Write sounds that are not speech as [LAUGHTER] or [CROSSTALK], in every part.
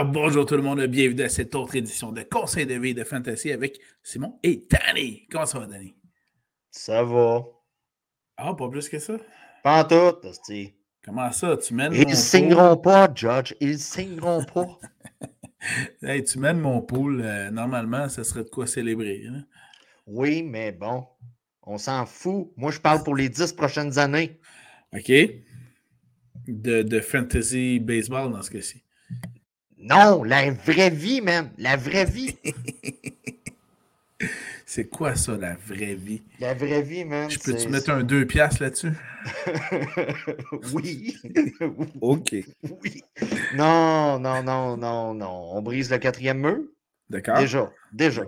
Alors bonjour tout le monde, bienvenue à cette autre édition de Conseil de vie de Fantasy avec Simon et Danny. Comment ça va, Danny? Ça va. Ah, pas plus que ça? Pas en tout, hostie. Comment ça? Tu mènes Ils signeront pas, Judge. Ils signeront pas. [LAUGHS] Hey, tu mènes mon pool. euh, normalement, ça serait de quoi célébrer. hein? Oui, mais bon, on s'en fout. Moi, je parle pour les dix prochaines années. OK? De, de fantasy baseball dans ce cas-ci. Non, la vraie vie, même. La vraie vie. [LAUGHS] C'est quoi ça, la vraie vie? La vraie vie, man. Je peux-tu mettre un 2 piastres là-dessus? [LAUGHS] oui. [LAUGHS] OK. oui. Non, non, non, non, non. On brise le quatrième mur? D'accord? Déjà, déjà.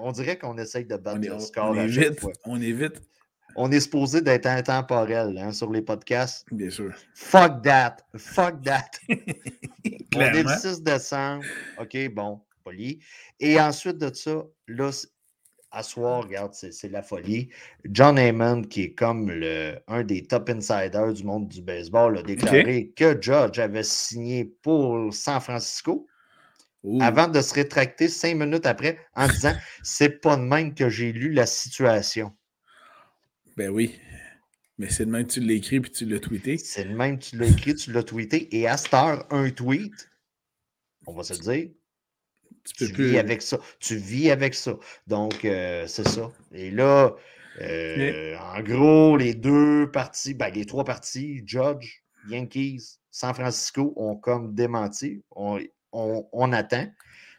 On dirait qu'on essaye de battre On est, le on- score on à est chaque vite. fois. On est vite, On est supposé d'être intemporel hein, sur les podcasts. bien sûr. Fuck that. Fuck that. [LAUGHS] On est le 6 décembre. OK, bon, poli. Et ensuite de ça, là, à soir, regarde, c'est la folie. John Heyman, qui est comme le, un des top insiders du monde du baseball, a déclaré que Judge avait signé pour San Francisco avant de se rétracter cinq minutes après en disant c'est pas de même que j'ai lu la situation. Ben oui. Mais c'est de même que tu l'as écrit puis tu l'as tweeté. C'est le même, tu l'as écrit, tu l'as tweeté, et à cette heure, un tweet, on va se le dire, Tu tu peux plus. vis avec ça. Tu vis avec ça. Donc, euh, c'est ça. Et là, euh, en gros, les deux parties, ben, les trois parties, Judge, Yankees, San Francisco, ont comme démenti. On, on- on attend.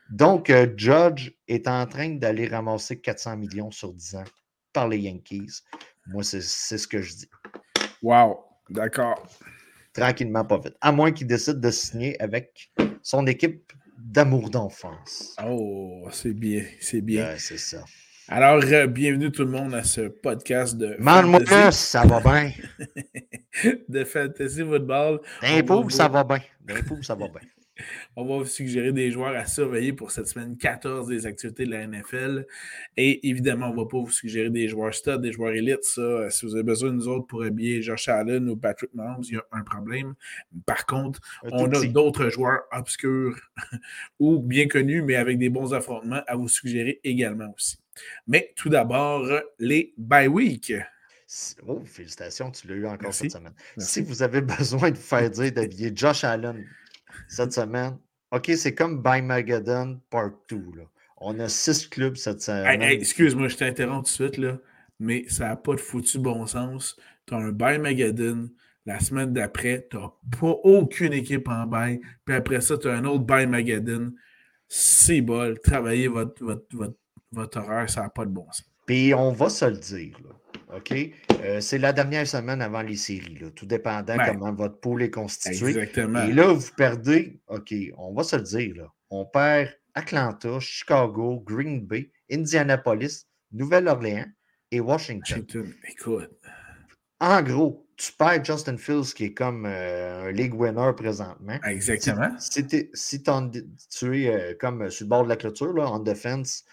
Donc, euh, Judge est en train d'aller ramasser 400 millions sur 10 ans par les Yankees. Moi, c'est ce que je dis. Wow. D'accord. Tranquillement, pas vite. À moins qu'il décide de signer avec son équipe d'amour d'enfance. Oh, c'est bien. C'est bien. Ouais, c'est ça. Alors, euh, bienvenue tout le monde à ce podcast de fantasy, ça va bien. [LAUGHS] de fantasy football. Pouls, va ça va bien. Pouls, ça va bien. On va vous suggérer des joueurs à surveiller pour cette semaine 14 des activités de la NFL. Et évidemment, on ne va pas vous suggérer des joueurs stud, des joueurs élites. Ça, euh, si vous avez besoin de nous autres pour habiller Josh Allen ou Patrick Mahomes, il y a un problème. Par contre, Un on a d'autres joueurs obscurs [LAUGHS] ou bien connus, mais avec des bons affrontements à vous suggérer également aussi. Mais tout d'abord, les bye week. Oh, félicitations, tu l'as eu encore Merci. cette semaine. Merci. Si vous avez [LAUGHS] besoin de vous faire dire d'habiller Josh Allen cette semaine, OK, c'est comme By Magadan Part 2. Là. On a six clubs cette semaine. hey, excuse-moi, je t'interromps tout de suite, là, mais ça n'a pas de foutu bon sens. Tu as un bail Magadan. La semaine d'après, tu n'as pas aucune équipe en bail. Puis après ça, tu as un autre bail Magadan. C'est bol. Travaillez votre, votre, votre, votre horaire, ça n'a pas de bon sens. Puis on va se le dire. là, OK? Euh, c'est la dernière semaine avant les séries, là, tout dépendant comment votre pool est constitué. Exactement. Et là, vous perdez, OK, on va se le dire, là, on perd Atlanta, Chicago, Green Bay, Indianapolis, Nouvelle-Orléans et Washington. Washington, écoute. En gros, tu perds Justin Fields, qui est comme euh, un league winner présentement. Si, Exactement. si si tu es euh, comme sur le bord de la clôture, là, en defense,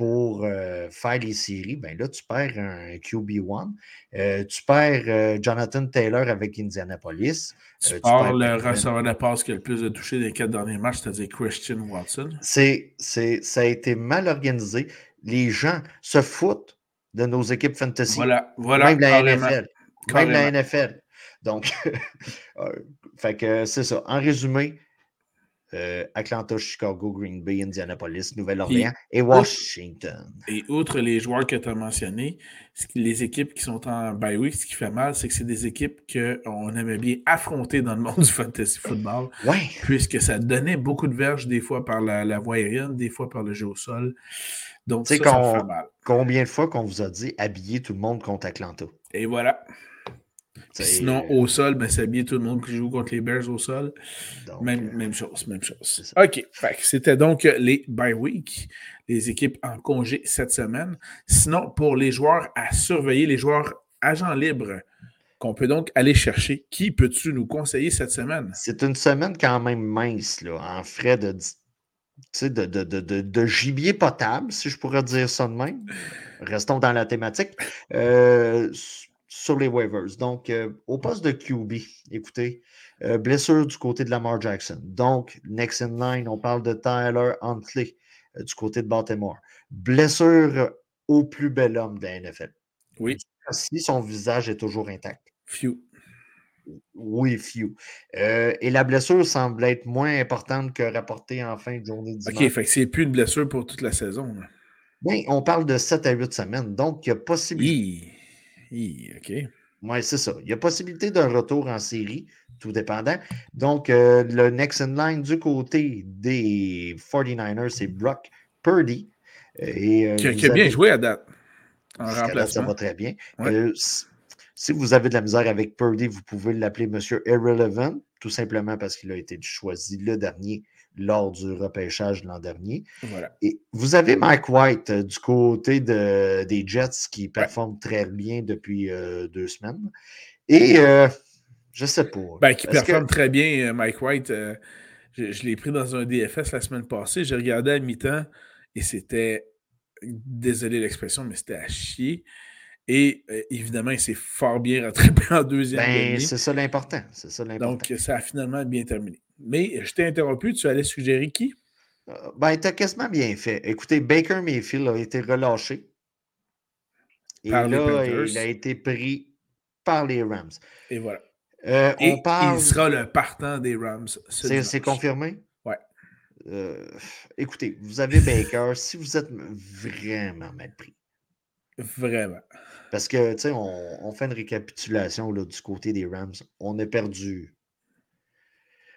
pour euh, faire les séries, ben là, tu perds un QB1. Euh, tu perds euh, Jonathan Taylor avec Indianapolis. Tu perds le receveur de passe qui a le plus de touchés des quatre derniers matchs, c'est-à-dire Christian Watson. C'est, c'est, ça a été mal organisé. Les gens se foutent de nos équipes fantasy. Voilà, voilà. même la carrément. NFL. Même la. NFL. Donc, [LAUGHS] fait que c'est ça. En résumé, euh, Atlanta, Chicago, Green Bay, Indianapolis, Nouvelle-Orléans et Washington. Et outre les joueurs que tu as mentionnés, les équipes qui sont en bye week, ce qui fait mal, c'est que c'est des équipes qu'on aimait bien affronter dans le monde [LAUGHS] du fantasy football, Ouais. puisque ça donnait beaucoup de verges, des fois par la, la voie aérienne, des fois par le jeu au sol. Donc, ça, fait mal. Combien de fois qu'on vous a dit habiller tout le monde contre Atlanta? Et voilà. Sinon, au sol, ben, c'est habillé tout le monde qui joue contre les Bears au sol. donc, Même, euh, même chose, même chose. OK. C'était donc les bye week, les équipes en congé cette semaine. Sinon, pour les joueurs à surveiller, les joueurs agents libres qu'on peut donc aller chercher, qui peux-tu nous conseiller cette semaine? C'est une semaine quand même mince, là, en frais de, de, de, de, de- gibier potable, si je pourrais dire ça de même. Restons dans la thématique. Euh, sur les waivers. Donc, euh, au poste de QB, écoutez, Euh, blessure du côté de Lamar Jackson. Donc, next in line, on parle de Tyler Huntley euh, du côté de Baltimore. Blessure au plus bel homme de la NFL. Oui. Si son visage est toujours intact. Few. Oui, few. Et la blessure semble être moins importante que rapportée en fin de journée dimanche. OK, fait que c'est plus une blessure pour toute la saison. Bien, on parle de 7 à 8 semaines. Donc, il y a possibilité. Hi. Hi, OK. Oui, c'est ça. Il y a possibilité d'un retour en série, tout dépendant. Donc, euh, le next in line du côté des 49ers, c'est Brock Purdy. Et, euh, qui, a, vous qui a bien joué à date. En là, ça remplacement. va très bien. Ouais. Euh, si vous avez de la misère avec Purdy, vous pouvez l'appeler Monsieur Irrelevant, tout simplement parce qu'il a été choisi le dernier lors du repêchage de l'an dernier. Voilà. Et vous avez Mike White euh, du côté de- des Jets qui performe très bien depuis euh, deux semaines. Et euh, je sais pas. Ben, qui que- performe très bien, Mike White. je je l'ai pris dans un DFS la semaine passée. J'ai regardé à mi-temps et c'était, désolé l'expression, mais c'était à chier. Et euh, évidemment, il s'est fort bien rattrapé en deuxième Ben, c'est ça l'important. C'est ça l'important. Donc, ça a finalement bien terminé. Mais je t'ai interrompu, tu allais suggérer qui? Euh, Ben, t'as quasiment bien fait. Écoutez, Baker Mayfield a été relâché. Et Par les là, il a été pris par les Rams. Et voilà. Euh, Et on parle. il sera le partant des Rams. ce C'est confirmé? Euh, écoutez, vous avez Baker. si vous êtes vraiment mal pris. Vraiment. Parce que, tu sais, on, on fait une récapitulation là, du côté des Rams. On a perdu.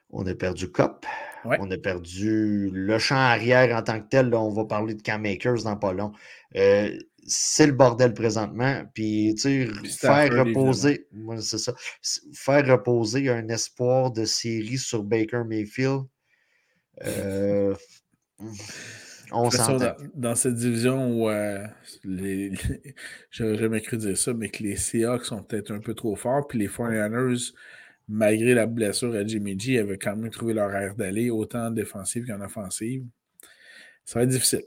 On a perdu Cop. Ouais. On a perdu le champ arrière en tant que tel. là, on va parler de Cam Makers dans pas long. Euh, c'est le bordel présentement. Puis, tu sais, faire reposer. Moi, c'est ça. Faire reposer un espoir de série sur Baker Mayfield. euh, [LAUGHS] on s'entend. dans, dans cette division où euh, les, [LAUGHS] jamais cru dire ça, mais que les Seahawks sont peut-être un peu trop forts, puis les 49ers, malgré la blessure à Jimmy G, avaient quand même trouvé leur air d'aller, autant en défensive qu'en offensive. Ça va être difficile.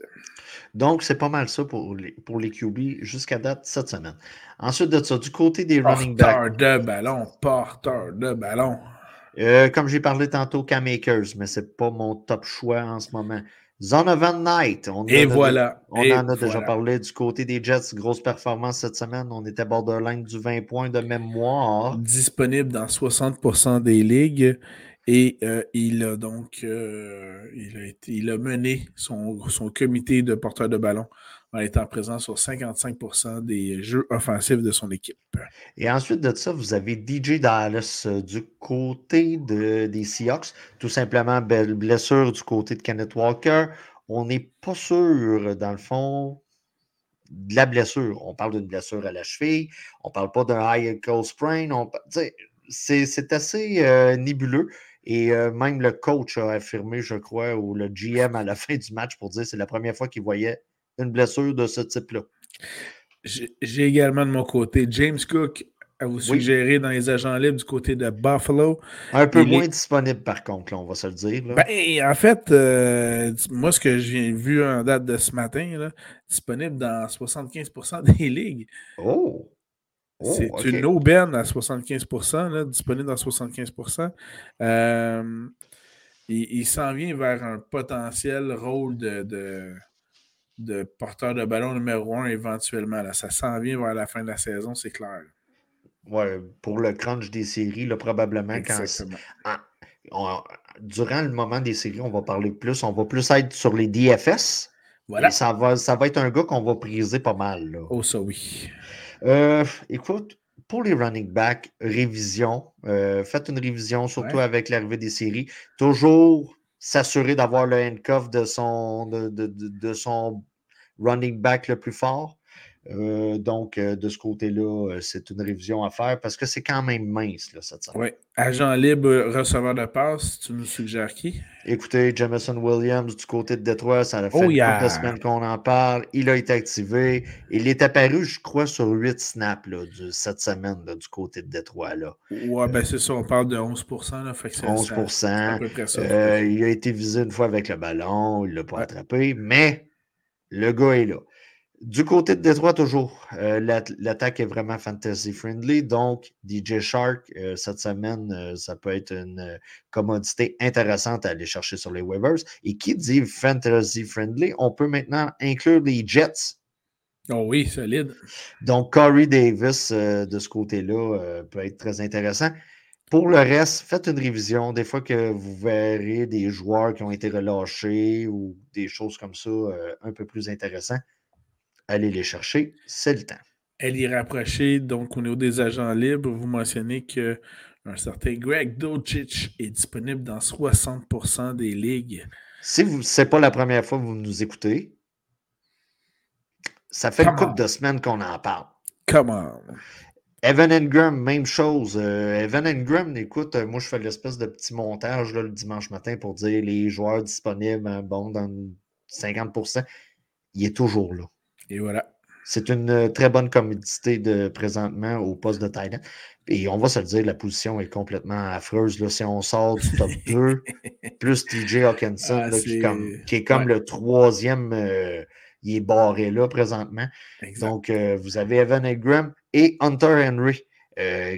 Donc, c'est pas mal ça pour les, pour les QB jusqu'à date cette semaine. Ensuite de ça, du côté des running backs, Porteur de ballon, porteur de ballon. euh, comme j'ai parlé tantôt, Cam Akers, mais c'est pas mon top choix en ce moment. Zonovan Knight, on, Et en a- voilà. on en a déjà voilà. parlé du côté des Jets. Grosse performance cette semaine. On était borderline du 20 points de mémoire. disponible dans 60% des ligues et euh, il a donc euh, il, a été- il a mené son, son comité de porteurs de ballon en étant présent sur 55% des jeux offensifs de son équipe. Et ensuite de ça, vous avez DJ Dallas euh, du côté de- des Seahawks. Tout simplement, belle blessure du côté de Kenneth Walker. On n'est pas sûr, dans le fond, de la blessure. On parle d'une blessure à la cheville. On ne parle pas d'un high ankle sprain. C'est assez euh, nébuleux. Et euh, même le coach a affirmé, je crois, ou le GM à la [LAUGHS] fin du match pour dire que c'est la première fois qu'il voyait une blessure de ce type-là. J'ai également de mon côté James Cook à vous suggérer dans les agents libres du côté de Buffalo. Un peu Il moins est- disponible, par contre, là, on va se le dire. là. Ben, en fait, euh, moi, ce que j'ai vu en date de ce matin, là, disponible dans 75% [LAUGHS] des ligues. oh! Oh, C'est une aubaine à 75%, là, disponible dans 75%. Euh, il il s'en vient vers un potentiel rôle de, de, de porteur de ballon numéro un éventuellement. Là. Ça s'en vient vers la fin de la saison, c'est clair. Ouais, pour le crunch des séries, là, probablement, quand, on- durant le moment des séries, on va parler plus, on va plus être sur les DFS. Voilà. Et ça va, ça va être un gars qu'on va priser pas mal. là. Oh, ça oui. Euh, écoute, pour les running backs, révision. euh, faites une révision, surtout Ouais. avec l'arrivée des séries. Toujours s'assurer d'avoir le handcuff de son, de, de- de- son running back le plus fort? Euh, donc, euh, de ce côté-là, euh, c'est une révision à faire parce que c'est quand même mince, là, cette semaine. Oui. Agent libre, receveur de passe, tu nous suggères qui? Écoutez, Jameson Williams du côté de Détroit, ça a fait Oh, yeah. semaines qu'on en parle. Il a été activé. Il est apparu, je crois, sur 8 snaps là, de cette semaine là, du côté de Détroit. Là. Ouais, ben c'est ça, on parle de 11%. Là, fait que c'est- ça- 11 c'est à peu près ça. Il a été visé une fois avec le ballon, il ne l'a pas Ouais. attrapé, mais le gars est là. Du côté de Détroit, toujours, euh, l'attaque est vraiment fantasy-friendly. Donc, DJ Shark, euh, cette semaine, euh, ça peut être une commodité intéressante à aller chercher sur les waivers. Et qui dit fantasy-friendly, on peut maintenant inclure les Jets. Oh oui, solide. Donc, Corey Davis, de ce côté-là, peut être très intéressant. Pour le reste, faites une révision. Des fois que vous verrez des joueurs qui ont été relâchés ou des choses comme ça un peu plus intéressantes Allez les chercher, c'est le temps. Elle y rapprocher, donc au niveau des agents libres, vous mentionnez que un certain Greg Docic est disponible dans 60% des ligues. Si ce n'est pas la première fois que vous nous écoutez, ça fait une couple de semaines qu'on en parle. Comment? Evan Ingram, même chose. Euh, Evan Ingram, écoute, euh, moi je fais l'espèce de petit montage le dimanche matin pour dire les joueurs disponibles, hein, bon, dans 50%. Il est toujours là. Et voilà. C'est une euh, très bonne commodité de présentement au poste de Titan. Et on va se le dire, la position est complètement affreuse. Là, si on sort du top [LAUGHS] 2, plus TJ Hawkinson, ah, qui, est comme, le troisième, euh, il est barré là présentement. Donc, euh, vous avez Evan Ingram et Hunter Henry.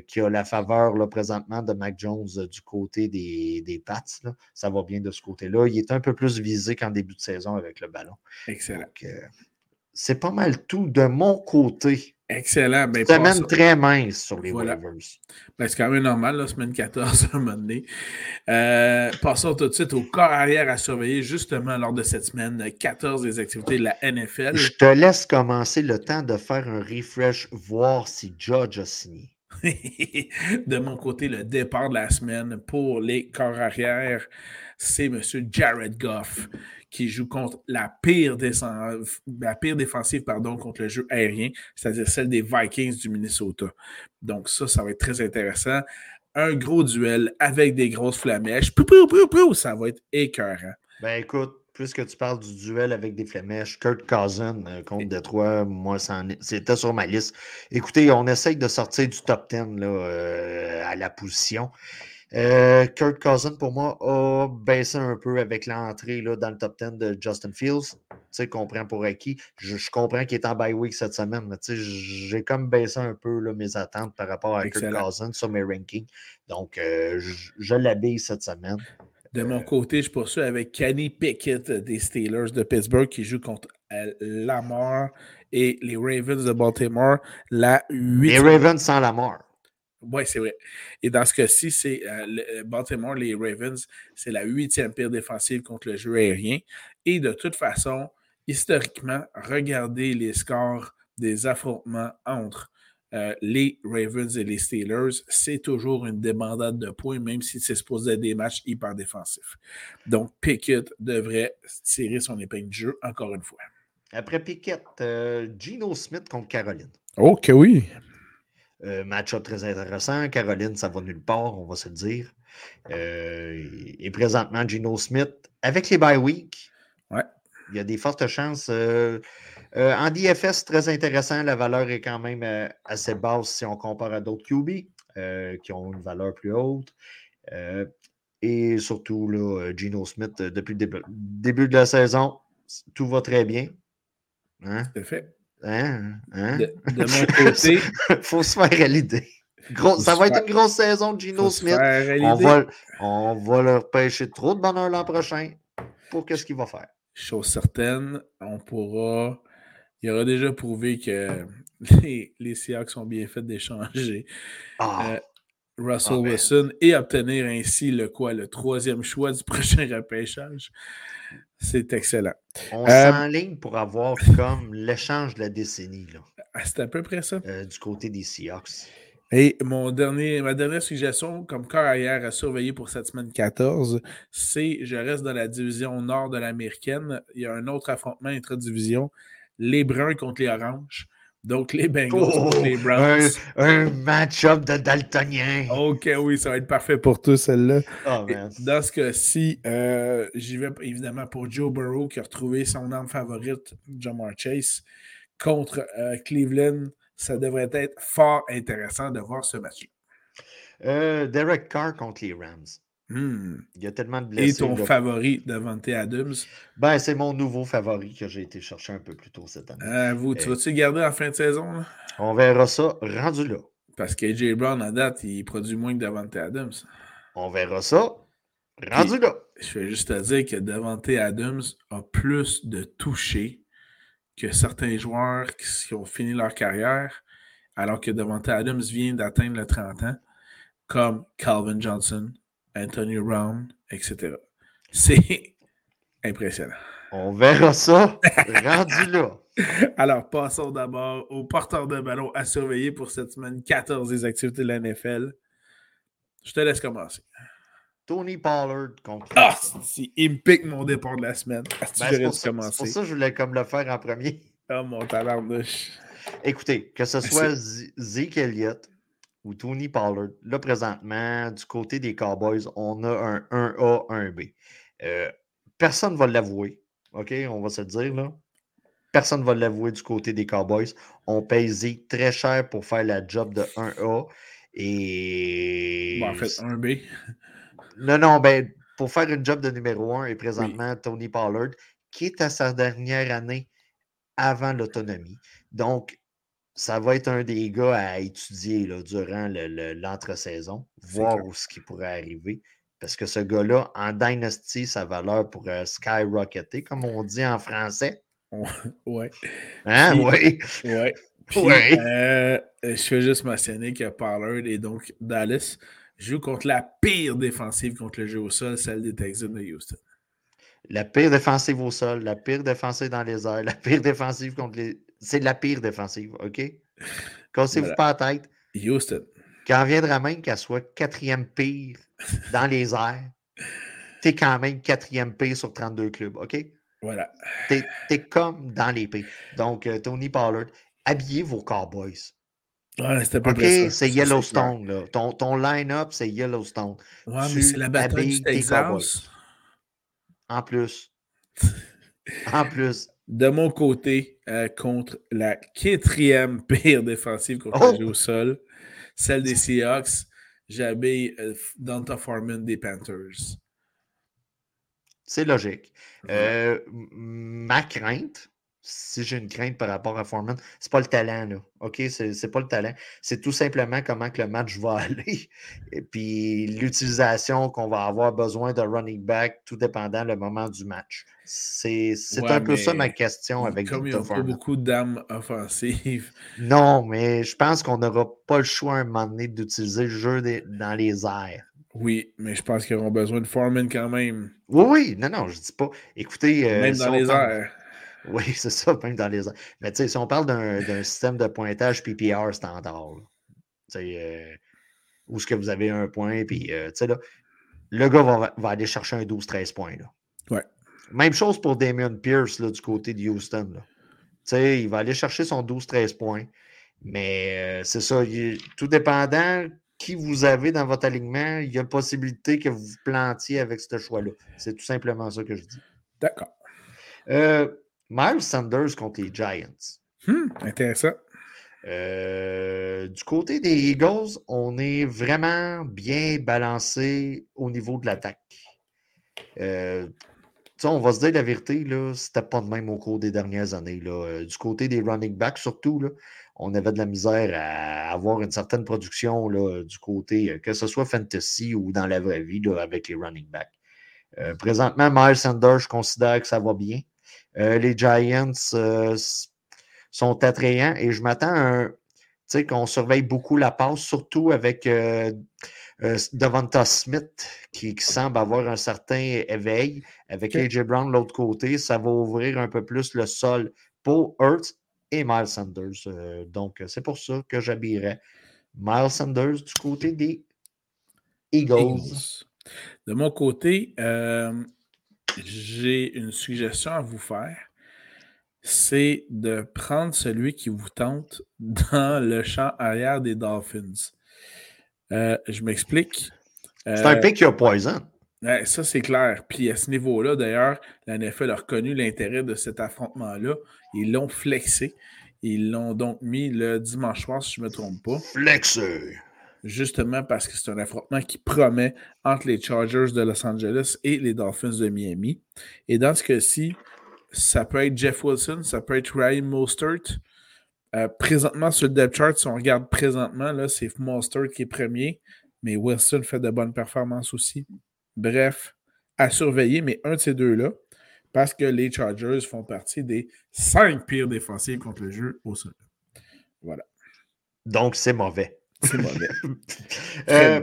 qui a la faveur là, présentement de Mac Jones du côté des, des Pats. Ça va bien de ce côté-là. Il est un peu plus visé qu'en début de saison avec le ballon. Excellent c'est pas mal tout de mon côté. Excellent. Ben, semaine très mince sur les voilà. waivers. Ben, c'est quand même normal, la semaine 14 à [LAUGHS] un moment donné. Euh, passons tout de suite au corps arrière à surveiller justement lors de cette semaine 14 des activités de la NFL. Je te laisse commencer le temps de faire un refresh, voir si Judge a signé. [LAUGHS] de mon côté, le départ de la semaine pour les corps arrière, c'est M. Jared Goff qui joue contre la pire, la pire défensive pardon, contre le jeu aérien, c'est-à-dire celle des Vikings du Minnesota. Donc ça, ça va être très intéressant. Un gros duel avec des grosses flamèches. ça va être écœurant. Ben écoute, puisque tu parles du duel avec des flamèches, Kurt Cousin euh, contre Detroit, moi, c'était sur ma liste. Écoutez, on essaye de sortir du top 10 là, euh, à la position. Euh, Kurt Cousin, pour moi, a baissé un peu avec l'entrée dans le top 10 de Justin Fields. Tu sais, comprends pour acquis. Je, comprends qu'il est en bye week cette semaine, mais tu sais, j'ai comme baissé un peu là, mes attentes par rapport à Kurt Cousin sur mes rankings. Donc, euh, je, l'habille cette semaine. De mon côté, je poursuis avec Kenny Pickett des Steelers de Pittsburgh qui joue contre euh, Lamar et les Ravens de Baltimore. La 8... Les Ravens sans Lamar. Oui, c'est vrai. Et dans ce cas-ci, c'est euh, euh, Baltimore, les Ravens, c'est la huitième pire défensive contre le jeu aérien. Et de toute façon, historiquement, regardez les scores des affrontements entre euh, les Ravens et les Steelers, c'est toujours une débandade de points, même si c'est supposé être des matchs hyper défensifs. Donc, Pickett devrait tirer son épingle de jeu encore une fois. Après Pickett, Gino Smith contre Caroline. Ok, oui. Euh, match-up très intéressant. Caroline, ça va nulle part, on va se le dire. Euh, et présentement, Gino Smith, avec les bye week, ouais. il y a des fortes chances. Euh, en DFS, très intéressant. La valeur est quand même assez basse si on compare à d'autres QB qui ont une valeur plus haute. et surtout, là, Gino Smith, depuis le début, de la saison, tout va très bien. Hein? fait. Hein? hein? De, mon [LAUGHS] côté. [LAUGHS] faut se faire à l'idée. ça va être une grosse saison de Gino Smith. On va, on va leur pêcher trop de bonheur l'an prochain pour qu'est-ce qu'il va faire. Chose certaine, on pourra. Il aura déjà prouvé que [LAUGHS] les, les Seahawks sont bien faits d'échanger. Ah. Euh, Russell ah, Wilson et obtenir ainsi le quoi, le troisième choix du prochain repêchage. C'est excellent. On euh, s'enligne pour avoir comme l'échange de la décennie. Ah, c'est à peu près ça. Euh, du côté des Seahawks. Et mon dernier, ma dernière suggestion comme carrière à surveiller pour cette semaine 14, c'est je reste dans la division nord de l'américaine. Il y a un autre affrontement intra-division, les Bruns contre les Oranges. Donc, les Bengals contre les oh, Browns. Un, match-up de Daltonien. OK, oui, ça va être parfait pour tous, celle-là. Oh, dans ce cas-ci, euh, j'y vais évidemment pour Joe Burrow qui a retrouvé son arme favorite, Jamar Chase, contre euh, Cleveland. Ça devrait être fort intéressant de voir ce match. Euh, Derek Carr contre les Rams. Hmm. Il y a tellement de blessés. Et ton là. favori, Davante Adams? Ben, c'est mon nouveau favori que j'ai été chercher un peu plus tôt cette année. Euh, vous, tu Euh. vas-tu le garder en fin de saison? là? On verra ça rendu là. Parce que AJ Brown, à date, il produit moins que Davante Adams. On verra ça rendu là. Je vais juste te dire que Davante Adams a plus de touchés que certains joueurs qui, qui ont fini leur carrière, alors que Davante Adams vient d'atteindre le 30 ans, comme Calvin Johnson, Anthony Brown, etc. C'est [LAUGHS] impressionnant. On verra ça rendu là. [LAUGHS] Alors, passons d'abord au porteur de ballon à surveiller pour cette semaine 14 des activités de la NFL. Je te laisse commencer. Tony Pollard contre. Ah, si, il me pique mon départ de la semaine. Ben, Si c'est pour, ça- pour que je voulais comme le faire en premier. Oh, mon tabarnouche. Écoutez, que ce Ben, [LAUGHS] soit Zeke Elliott ou Tony Pollard, là, présentement, du côté des Cowboys, on a un 1A, 1B. Euh, personne ne va l'avouer, OK? On va se le dire, là. Personne ne va l'avouer du côté des Cowboys. On paye Zeke très cher pour faire la job de 1A. Et. Bon, en fait, un B. Non, non, ben, pour faire une job de numéro 1 et présentement Tony Pollard, qui est à sa dernière année avant l'autonomie. Donc, ça va être un des gars à étudier là, durant le- le- l'entre-saison, voir clair. où ce qui pourrait arriver. Parce que ce gars-là, en Dynasty, sa valeur pourrait skyrocketer, comme on dit en français. Ouais. Hein? Oui. Ouais. [LAUGHS] Puis, Ouais. euh, je vais juste mentionner que Pollard et donc Dallas jouent contre la pire défensive contre le jeu au sol, celle des Texans de Houston. La pire défensive au sol, la pire défensive dans les airs, la pire défensive contre les. C'est la pire défensive, OK? Cassez-vous Voilà. pas la tête. Houston. Quand viendra même qu'elle soit quatrième pire dans les airs, t'es quand même quatrième pire sur 32 clubs, OK? Voilà. T'es es comme dans les pires. Donc, euh, Tony Pollard, habillez vos Cowboys. Ouais, c'était pas OK? C'est Yellowstone, là. Ton, ton line-up, c'est Yellowstone. Ouais, mais Tu c'est la bataille du. Texas. En plus. [LAUGHS] En plus. De mon côté, euh, contre la quatrième [LAUGHS] pire défensive contre Oh! au sol, celle des Seahawks, j'habille euh, Donta Foreman des Panthers. C'est logique. Ouais. Euh, ma crainte, si j'ai une crainte par rapport à Foreman, c'est pas le talent, là. OK? C'est c'est pas le talent. C'est tout simplement comment que le match va [LAUGHS] aller. Et puis l'utilisation qu'on va avoir besoin de running back, tout dépendant le moment du match. C'est Ouais, un peu ça ma question avec Comme il n'y a pas beaucoup d'armes offensives, [LAUGHS] Non, mais je pense qu'on n'aura pas le choix à un moment donné d'utiliser le jeu des- dans les airs. oui, mais je pense qu'ils auront besoin de Foreman quand même, Oui, oui, non, non, je dis pas. Écoutez, euh, même si dans les parle- airs. [LAUGHS] Oui, c'est ça, même dans les airs. Mais tu sais, si on parle d'un d'un système de pointage PPR standard, tu sais, euh, où est-ce que vous avez un point, puis euh, tu sais, là, le gars va, va aller chercher un 12-13 points. Là. Ouais. Même chose pour Damien Pierce là, du côté de Houston. Là. Il va aller chercher son 12-13 points. Mais euh, c'est ça, il- tout dépendant qui vous avez dans votre alignement, il y a possibilité que vous vous plantiez avec ce choix-là. C'est tout simplement ça que je dis. D'accord. Euh, Miles Sanders contre les Giants. Hmm, intéressant. Euh, du côté des Eagles, on est vraiment bien balancé au niveau de l'attaque. Euh, on va se dire la vérité, c'était pas de même au cours des dernières années. Euh, du côté des running backs, surtout, on avait de la misère à avoir une certaine production du côté, euh, que ce soit fantasy ou dans la vraie vie, avec les running backs. Euh, présentement, Miles Sanders, je considère que ça va bien. Les Giants sont attrayants et je m'attends à qu'on surveille beaucoup la passe, surtout avec euh, Devonta Smith qui, qui semble avoir un certain éveil. Avec. AJ Brown de l'autre côté, ça va ouvrir un peu plus le sol pour Hurts et Miles Sanders. Euh, donc, c'est pour ça que j'habillerais Miles Sanders du côté des Eagles. Eagles. De mon côté, euh, j'ai une suggestion à vous faire. C'est de prendre celui qui vous tente [LAUGHS] dans le champ arrière des Dolphins. Euh, je m'explique. C'est un Euh, pick qui a poison. Ouais, ça, c'est clair. Puis à ce niveau-là, d'ailleurs, la NFL a reconnu l'intérêt de cet affrontement-là. Ils l'ont flexé. Ils l'ont donc mis le dimanche soir, si je ne me trompe pas. Flexer. justement parce que c'est un affrontement qui promet entre les Chargers de Los Angeles et les Dolphins de Miami. Et dans ce cas-ci, ça peut être Jeff Wilson, ça peut être Ryan Mostert. Euh, présentement, sur le depth chart, si on regarde présentement, là, c'est Mostert qui est premier, mais Wilson fait de bonnes performances aussi. Bref, à surveiller, mais un de ces deux-là, parce que les Chargers font partie des cinq pires défensives contre le jeu au sol. Voilà. Donc, c'est mauvais. C'est mauvais. [LAUGHS] euh,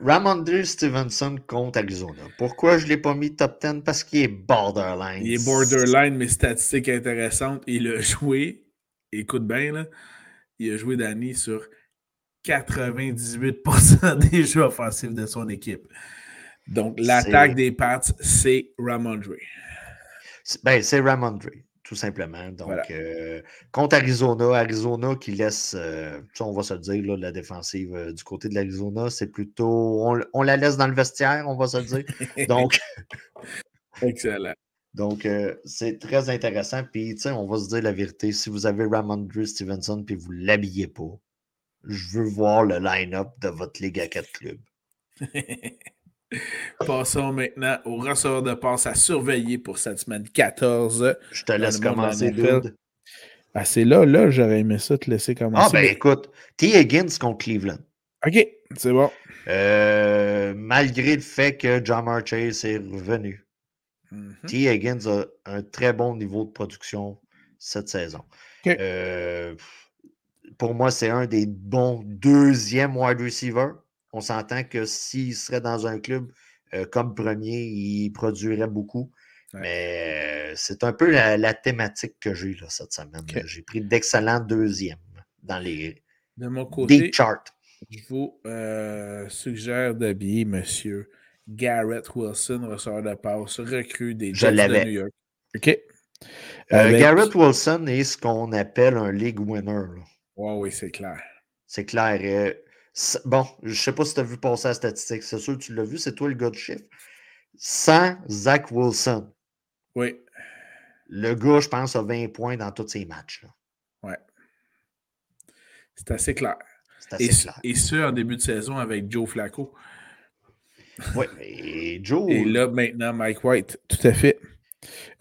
Ramondre Stevenson contre Arizona. Pourquoi je ne l'ai pas mis top 10? Parce qu'il est borderline. Il est borderline, mais statistiques intéressantes. Il a joué, écoute bien, là, il a joué Danny sur 98% [LAUGHS] des jeux offensifs de son équipe. Donc, l'attaque des Pats, c'est Ramondre. Ben, c'est Ramondre tout simplement. Donc, euh, contre Arizona, Arizona qui laisse, euh, on va se le dire, la défensive euh, du côté de l'Arizona, c'est plutôt. On, la laisse dans le vestiaire, on va se le dire. [LAUGHS] Donc. Excellent. Donc, c'est très intéressant. Puis, on va se dire la vérité. Si vous avez Ramondre Stevenson puis vous ne l'habillez pas, je veux voir le line-up de votre Ligue à 4 clubs. [LAUGHS] Passons maintenant au ressort de passe à surveiller pour cette semaine 14. Je te laisse commencer, dude. Ah, c'est là, là, j'aurais aimé ça te laisser commencer. Ah, ben écoute, T. Higgins contre Cleveland. OK, c'est bon. Euh, malgré le fait que John Chase est revenu, mhm. T. Higgins a un très bon niveau de production cette saison. Euh, pour moi, c'est un des bons deuxièmes wide receivers on s'entend que s'il serait dans un club euh, comme premier, il produirait beaucoup. Mais euh, c'est un peu la, thématique que j'ai cette semaine. J'ai pris d'excellents deuxièmes dans les de mon côté, charts. Je vous suggère d'habiller monsieur Garrett Wilson, receveur de passe, recrue des Jets de New York. OK. Garrett Wilson est ce qu'on appelle un league winner. oui, c'est clair. C'est clair. Bon, je ne sais pas si tu as vu passer la statistique. C'est sûr que tu l'as vu, c'est toi le gars de chiffre. Sans Zach Wilson. Oui. Le gars, je pense, a 20 points dans tous ses matchs. Là. Ouais. C'est assez clair. C'est assez et, clair. Et ce, en début de saison avec Joe Flacco. [LAUGHS] Oui, et Joe. Et là, maintenant, Mike White. Tout à fait.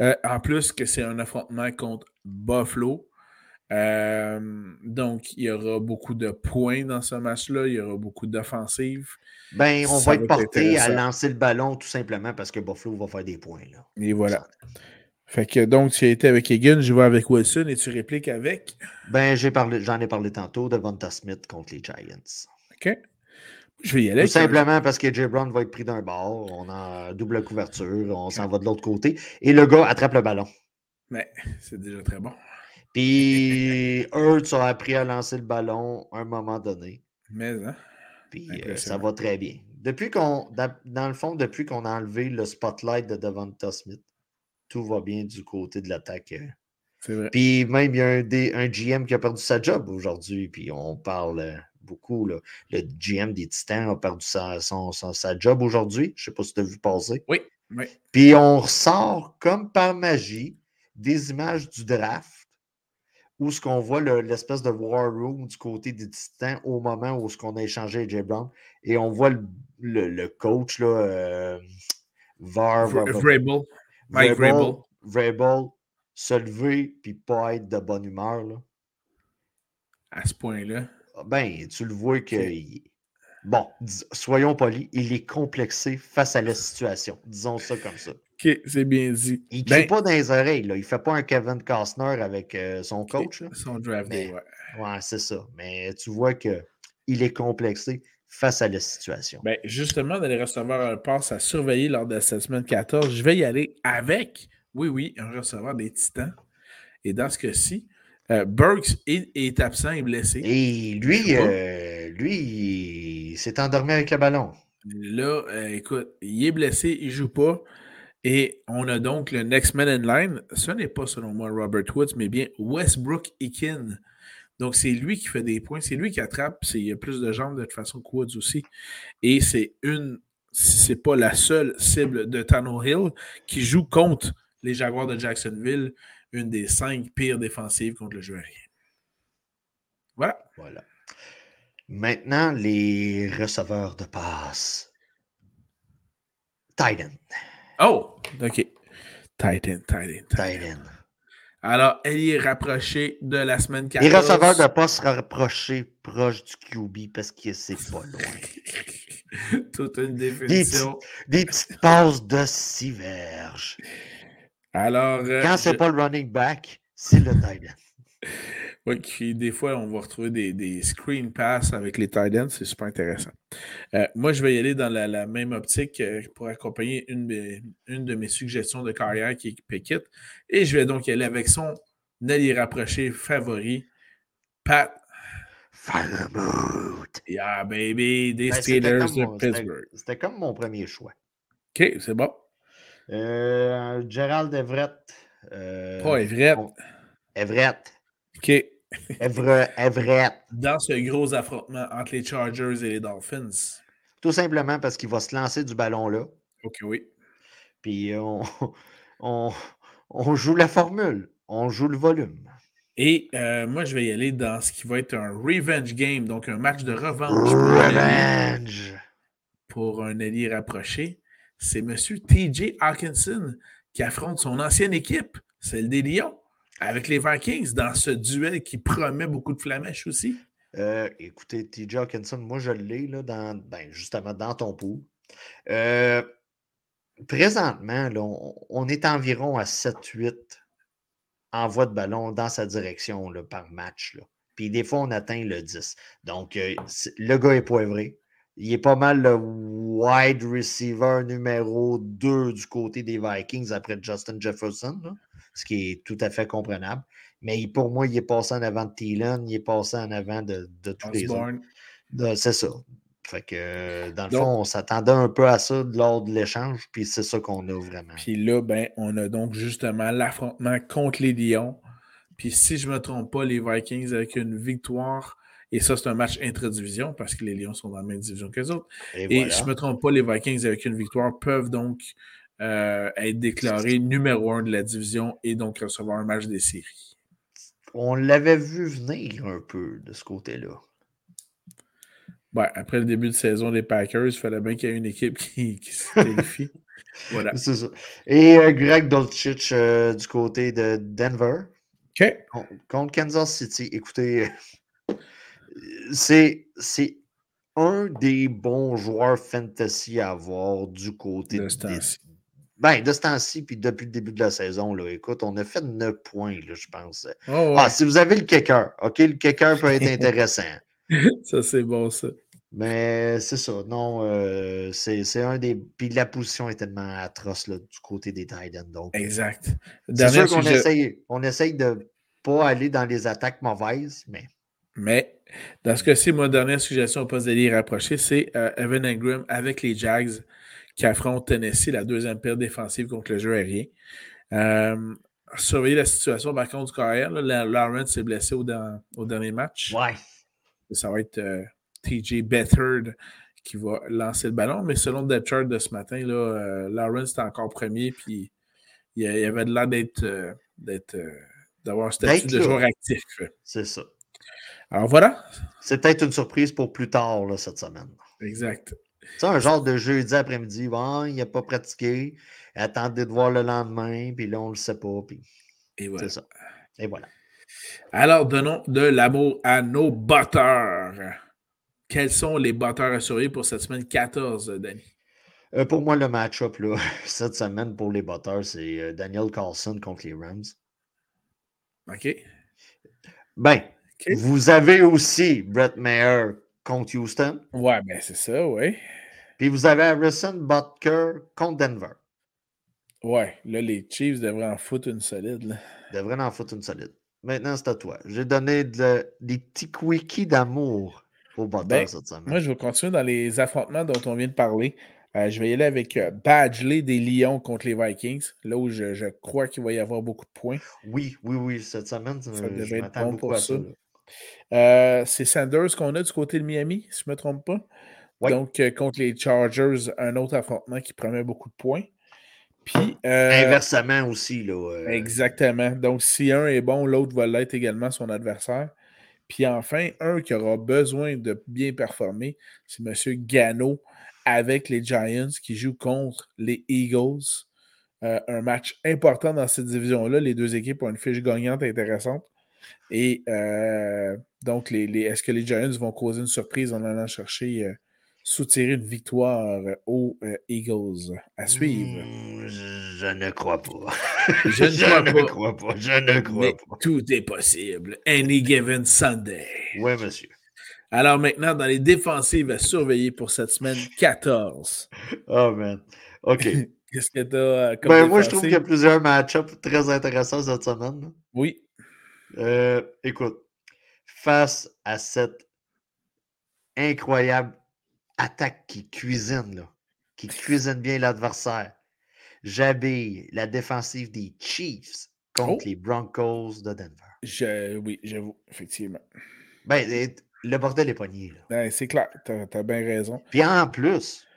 Euh, en plus que c'est un affrontement contre Buffalo. Euh, donc, il y aura beaucoup de points dans ce match-là. Il y aura beaucoup d'offensives. Ben, on va être porté à lancer le ballon tout simplement parce que Buffalo va faire des points. Là. Et voilà. Fait que donc, tu as été avec Higgins, je vais avec Wilson et tu répliques avec? Ben, j'en ai parlé tantôt de Vonta Smith contre les Giants. OK. Je vais y aller. Tout simplement parce que Jay Brown va être pris d'un bord. On a double couverture. On s'en va de l'autre côté. Et le gars attrape le ballon. Mais c'est déjà très bon. Puis [LAUGHS] Hurts a appris à lancer le ballon à un moment donné. Mais, hein? Puis euh, ça va très bien. Depuis qu'on, dans le fond, depuis qu'on a enlevé le spotlight de Devonta Smith, tout va bien du côté de l'attaque. Euh. C'est vrai. Puis même, il y a un, GM qui a perdu sa job aujourd'hui. Puis on parle beaucoup. Le GM des Titans a perdu sa, son, sa job aujourd'hui. Je ne sais pas si tu as vu passer. Oui, oui. Puis on ressort comme par magie des images du draft où ce qu'on voit l'espèce de war room du côté des titans au moment où ce qu'on a échangé avec Jay Brown. Et on voit le, coach, là, euh, Var, Vrabel. Mike Vrabel. Vrabel se lever puis pas être de bonne humeur. Là. À ce point-là. Ben, tu le vois que. Bon, soyons polis, il est complexé face à la situation. Disons ça comme ça. OK, c'est bien dit. Il ne ben, pas dans les oreilles. Là. Il ne fait pas un Kevin Costner avec euh, son coach. Là. Son draft day, ouais. Ouais, c'est ça. Mais tu vois qu'il est complexé face à la situation. Ben, justement, d'aller recevoir un passe à surveiller lors de cette semaine 14, je vais y aller avec, oui, oui, un receveur des Titans. Et dans ce cas-ci, euh, Burks est, absent et blessé. Et lui, euh, lui, il s'est endormi avec le ballon. Là, écoute, il est blessé, il ne joue pas. Et on a donc le next man in line. Ce n'est pas selon moi Robert Woods, mais bien Westbrook Ekin. Donc, c'est lui qui fait des points, c'est lui qui attrape. Il y a plus de jambes de toute façon que Woods aussi. Et c'est une, si c'est pas la seule cible de Tano Hill qui joue contre les Jaguars de Jacksonville, une des cinq pires défensives contre le jeu aérien. Voilà. Voilà. Maintenant, les receveurs de passe. Titan. Oh, OK. Titan, Titan, Titan. Alors, elle est rapprochée de la semaine 14. Les receveurs de passe se rapprocher proche du QB parce que c'est pas loin. [LAUGHS] Toute une définition. Des, petites passes de six verges. Alors. Euh, Quand c'est pas le running back, c'est le Titan. [LAUGHS] Oui, des fois, on va retrouver des, screen pass avec les tight ends. C'est super intéressant. Euh, moi, je vais y aller dans la, même optique euh, pour accompagner une, de mes suggestions de carrière qui est Pickett. Et je vais donc y aller avec son allié rapproché favori, Pat. Firemood. Yeah, baby, des ben, Steelers de Pittsburgh. C'était comme mon premier choix. OK, c'est bon. Euh, Gerald Everett. Pas Everett. Everett. OK. [LAUGHS] Everett. Dans ce gros affrontement entre les Chargers et les Dolphins. Tout simplement parce qu'il va se lancer du ballon là. OK, oui. Puis [LAUGHS] on, on, joue la formule, on joue le volume. Et euh, moi, je vais y aller dans ce qui va être un revenge game, donc un match de revanche. Revenge! Pour un allié rapproché. C'est M. TJ Hawkinson qui affronte son ancienne équipe, celle des Lions avec les Vikings dans ce duel qui promet beaucoup de flamèches aussi? Euh, écoutez, TJ Hawkinson, moi je l'ai ben, justement dans ton pot. Euh, présentement, là, on, est environ à 7-8 envois de ballon dans sa direction par match. Puis des fois, on atteint le 10. Donc, euh, le gars est poivré. Il est pas mal le wide receiver numéro 2 du côté des Vikings après Justin Jefferson. Là ce qui est tout à fait comprenable. Mais pour moi, il est passé en avant de Thielen, il est passé en avant de, tous les autres. C'est ça. Fait que, dans le fond, on s'attendait un peu à ça lors de l'échange, puis c'est ça qu'on a vraiment. Puis là, ben, on a donc justement l'affrontement contre les Lions. Puis si je ne me trompe pas, les Vikings avec une victoire, et ça, c'est un match intra-division parce que les Lions sont dans la même division que les autres. Et, je ne me trompe pas, les Vikings avec une victoire peuvent donc euh, être déclaré numéro un de la division et donc recevoir un match des séries. On l'avait vu venir un peu de ce côté-là. après le début de saison des Packers, il fallait bien qu'il y ait une équipe qui, se qualifie. [LAUGHS] voilà. C'est ça. Et euh, Greg Dolchich euh, du côté de Denver. OK. Contre Kansas City. Écoutez, c'est un des bons joueurs fantasy à avoir du côté de, de, ben, de ce temps-ci, puis depuis le début de la saison, là, écoute, on a fait 9 points, là, je pense. Oh, ah, si vous avez le kicker, OK, le kicker peut être [LAUGHS] intéressant. ça, c'est bon, ça. Mais c'est ça, non, euh, c'est un des. Puis la position est tellement atroce là, du côté des Titans. Donc, euh, exact. C'est sûr qu'on essaye, on essaye de ne pas aller dans les attaques mauvaises, mais. Mais dans ce cas-ci, ma dernière suggestion au poste de rapproché, c'est euh, Evan Ingram avec les Jags qui affronte Tennessee, la deuxième paire défensive contre le jeu aérien. Euh, surveiller la situation par contre du carrière. Lawrence s'est blessé au, dernier match. Ouais. Ça va être euh, TJ Bethard qui va lancer le ballon. Mais selon le chart de ce matin, là, euh, Lawrence était encore premier. Puis il, y avait l'air d'être, d'avoir un statut de joueur actif. C'est ça. Alors voilà. C'est peut-être une surprise pour plus tard là, cette semaine. Exact. C'est un genre de jeudi après-midi, bon, il n'a pas pratiqué, attendez de voir le lendemain, puis là, on ne le sait pas. Puis... Et voilà. C'est ça. Et voilà. Alors, donnons de l'amour à nos batteurs. Quels sont les batteurs à surveiller pour cette semaine 14, Danny? Euh, pour moi, le match-up [LAUGHS] cette semaine pour les batteurs, c'est euh, Daniel Carlson contre les Rams. OK. Ben, vous avez aussi Brett Mayer contre Houston. Ouais, ben c'est ça, oui. Puis vous avez Harrison Butker contre Denver. Ouais, là, les Chiefs devraient en foutre une solide. Là. Devraient en foutre une solide. Maintenant, c'est à toi. J'ai donné des petits quickies d'amour au Butker ben, cette semaine. Moi, je vais continuer dans les affrontements dont on vient de parler. Euh, je vais y aller avec euh, Badgley des Lions contre les Vikings, là où je, crois qu'il va y avoir beaucoup de points. Oui, oui, oui, cette semaine, ça devrait être bon pour ça. Euh, c'est Sanders qu'on a du côté de Miami, si je ne me trompe pas. Donc, euh, contre les Chargers, un autre affrontement qui promet beaucoup de points. Puis, euh, Inversement aussi. Là, Exactement. Donc, si un est bon, l'autre va l'être également, son adversaire. Puis enfin, un qui aura besoin de bien performer, c'est M. Gano avec les Giants qui joue contre les Eagles. Euh, un match important dans cette division-là. Les deux équipes ont une fiche gagnante intéressante. Et euh, donc, les, est-ce que les Giants vont causer une surprise en allant chercher, euh, soutirer une victoire aux Eagles? À suivre. Hmm, je, ne crois pas. Je ne, [LAUGHS] crois, pas. Je ne crois pas. Tout est possible. Any given Sunday. Oui, monsieur. Alors maintenant, dans les défensives à surveiller pour cette semaine 14. [LAUGHS] Oh man. OK. [LAUGHS] Qu'est-ce que tu as comme ben, Moi, je trouve qu'il y a plusieurs match-ups très intéressants cette semaine. Oui. Euh, écoute, face à cette incroyable attaque qui cuisine, là, qui cuisine bien l'adversaire, j'habille la défensive des Chiefs contre oh! les Broncos de Denver. oui, j'avoue, effectivement. Ben, le bordel est pogné. Là. Ben, c'est clair, tu as, bien raison. Puis en plus,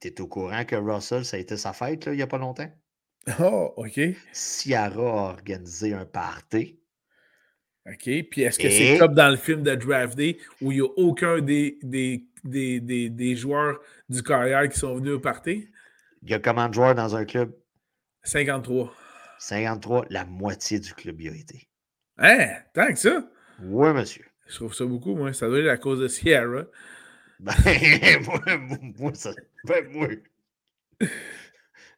tu es au courant que Russell, ça a été sa fête là, il n'y a pas longtemps? Oh, OK. Ciara a organisé un party. OK. Puis est-ce que c'est comme dans le film de Draft Day où il n'y a aucun des, des, des, des, joueurs du carrière qui sont venus au party? Il y a combien de joueurs dans un club? 53. 53, la moitié du club y a été. Hein? Tant que ça? Oui, monsieur. Je trouve ça beaucoup, moi. Ça doit être à cause de Sierra. Ben, [LAUGHS] moi, moi, ça. Ben, moi.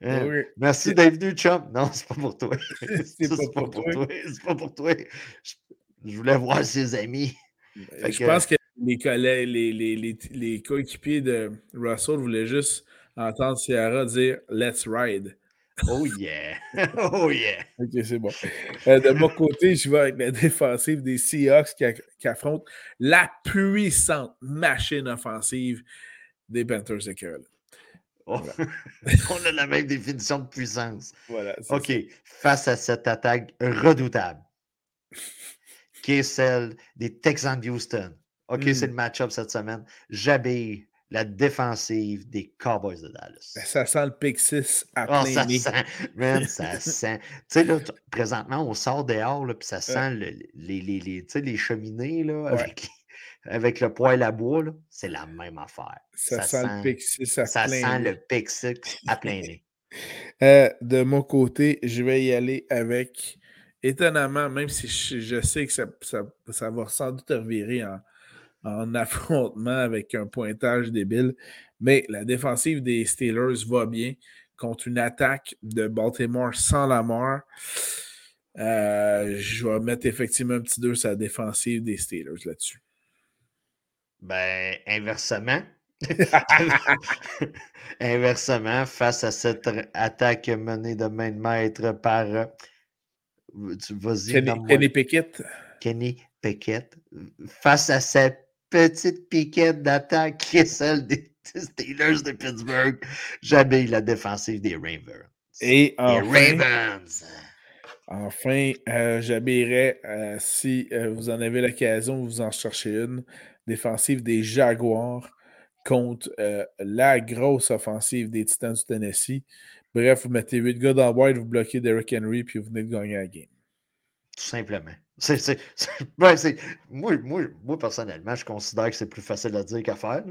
Hein? Merci d'être venu, chum. Non, c'est pas pour toi. [LAUGHS] c'est pas, pour toi. C'est pas pour toi. Je, voulais voir ses amis. Ben, je pense que les, collègues, les, les, les, les coéquipiers de Russell voulaient juste entendre Sierra dire Let's ride. [LAUGHS] Oh yeah! [LAUGHS] Oh yeah! ok, c'est bon. Euh, de mon côté, je vais avec la défensive des Seahawks qui, affrontent la puissante machine offensive des Panthers de Carolina. [LAUGHS] On a la même [LAUGHS] définition de puissance. Voilà. OK. Face à cette attaque redoutable, [LAUGHS] qui est celle des Texans de Houston. OK, c'est le match-up cette semaine. J'habille la défensive des Cowboys de Dallas. Ben, ça sent le pick 6 à oh, ça sent, man, ça sent. Tu sais, là, présentement, on sort dehors, là, puis ça sent les, les, les, les, cheminées, là, avec, avec, le poêle à bois, là. C'est la même affaire. Ça, sent, le 6 à ça plein sent le pick 6 à plein nez. [LAUGHS] Euh, de mon côté, je vais y aller avec, étonnamment, même si je, sais que ça, ça, ça va sans doute revirer en en [LAUGHS] affrontement avec un pointage débile. Mais la défensive des Steelers va bien contre une attaque de Baltimore sans la mort. Euh, je vais mettre effectivement un petit 2 sur la défensive des Steelers là-dessus. Ben, inversement. [LAUGHS] inversement, face à cette attaque menée de main de maître par. Euh, vas-y. Kenny, Kenny Pickett. Kenny Pickett. Face à cette petite piquette d'attaque qui est celle des [LAUGHS] Steelers de Pittsburgh. J'habille la défensive des Ravens. Et enfin, Ravens. Enfin, euh, j'habillerai, euh, si euh, vous en avez l'occasion, vous en cherchez une, défensive des Jaguars contre la grosse offensive des Titans du Tennessee. Bref, vous mettez 8 gars dans white, vous bloquez Derrick Henry, puis vous venez de gagner la game. Tout simplement. Ben, moi, moi, moi, personnellement, je considère que c'est plus facile à dire qu'à faire.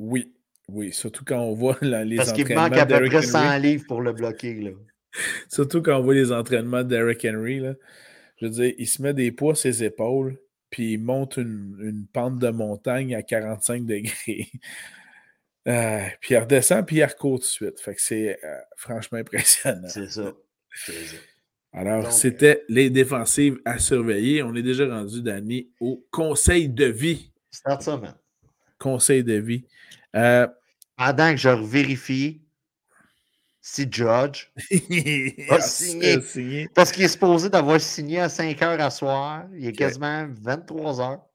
Oui, oui, surtout quand on voit les Parce qu'il manque à peu près 100 livres pour le bloquer. Là. [LAUGHS] surtout quand on voit les entraînements d'Eric Henry. Là. Je veux dire, il se met des poids à ses épaules, puis il monte une, une pente de montagne à 45 degrés. [LAUGHS] Euh, puis il redescend, puis il recourt tout de suite. Fait que c'est euh, franchement impressionnant. C'est ça. Ça. Alors, c'était les défensives à surveiller. On est déjà rendu, Danny, au conseil de vie. Start ça, man. Conseil de vie. Euh, Pendant que je vérifie si Judge [LAUGHS] a, signé, Parce qu'il est supposé d'avoir signé à 5 heures à soir. Il est quasiment 23 heures.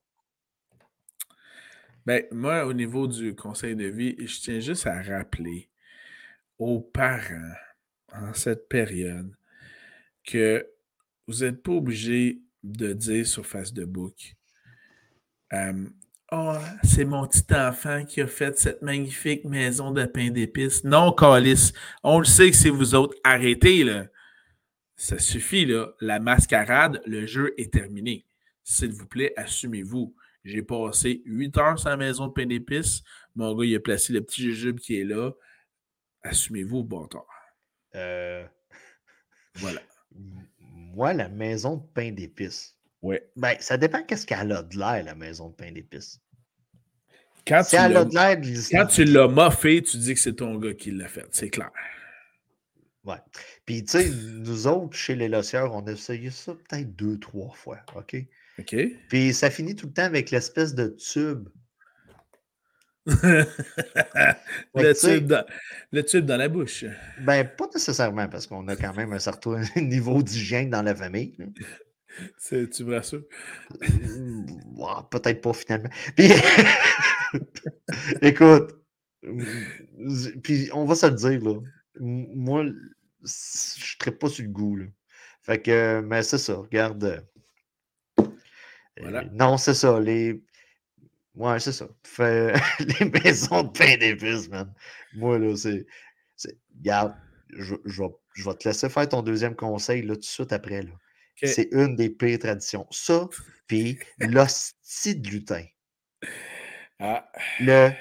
Ben, moi, au niveau du conseil de vie, je tiens juste à rappeler aux parents en cette période que vous n'êtes pas obligé de dire sur Facebook Oh, c'est mon petit enfant qui a fait cette magnifique maison de pain d'épices. Non, Calis, on le sait que c'est vous autres. Arrêtez, là. Ça suffit, là. La mascarade, le jeu est terminé. s'il vous plaît, assumez-vous. J'ai passé 8 heures sur la maison de pain d'épices. Mon gars, il a placé le petit jujube qui est là. Assumez-vous, bâtard. Euh, Voilà. moi, la maison de pain d'épices. Ouais. Ben, ça dépend qu'est-ce qu'elle a de l'air, la maison de pain d'épices. Quand Si tu elle l'as- a de l'air de quand l'islam- tu l'as moffé, tu dis que c'est ton gars qui l'a fait. C'est clair. Ouais. Puis, tu sais, nous autres, chez les Lossieurs, on a essayé ça peut-être deux, trois fois. OK? OK? Puis, ça finit tout le temps avec l'espèce de tube. [LAUGHS] le, tube dans, le tube dans la bouche. Ben, pas nécessairement, parce qu'on a quand même un certain [LAUGHS] niveau d'hygiène dans la famille. Tu me rassures? Ouais, Peut-être pas finalement. Puis, [LAUGHS] écoute, puis on va se le dire, là. Moi, je ne pas sur le goût, là. Fait que, mais c'est ça, regarde. euh, Voilà. euh, non, c'est ça, les. Ouais, c'est ça. Fait, [LAUGHS] les maisons de pain d'épices, man. Moi, là, c'est. c'est- Regarde, je, je vais, je vais te laisser faire ton deuxième conseil, là, tout de suite après, là. C'est une des pires traditions. Ça, puis l'hostie de lutin. Ah, Le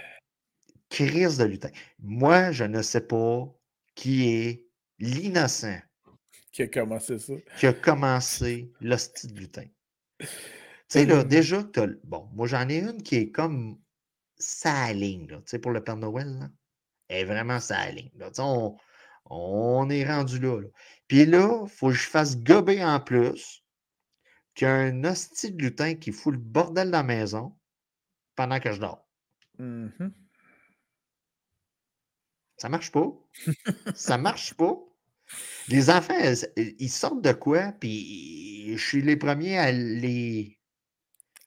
crise de lutin. Moi, je ne sais pas qui est l'innocent qui a commencé ça? qui a commencé l'hostie de lutin. Tu sais, là, Hum. déjà, que t'as bon, moi, j'en ai une qui est comme sa ligne, là, tu sais, pour le Père Noël, là. Elle est vraiment sa ligne, là. Tu sais, on, on est rendu là, là. Puis là, il faut que je fasse gober en plus qu'un hostie de lutin qui fout le bordel dans la maison pendant que je dors. Mhm. Ça marche pas. ça marche pas. Les enfants, ils sortent de quoi, puis je suis les premiers à les.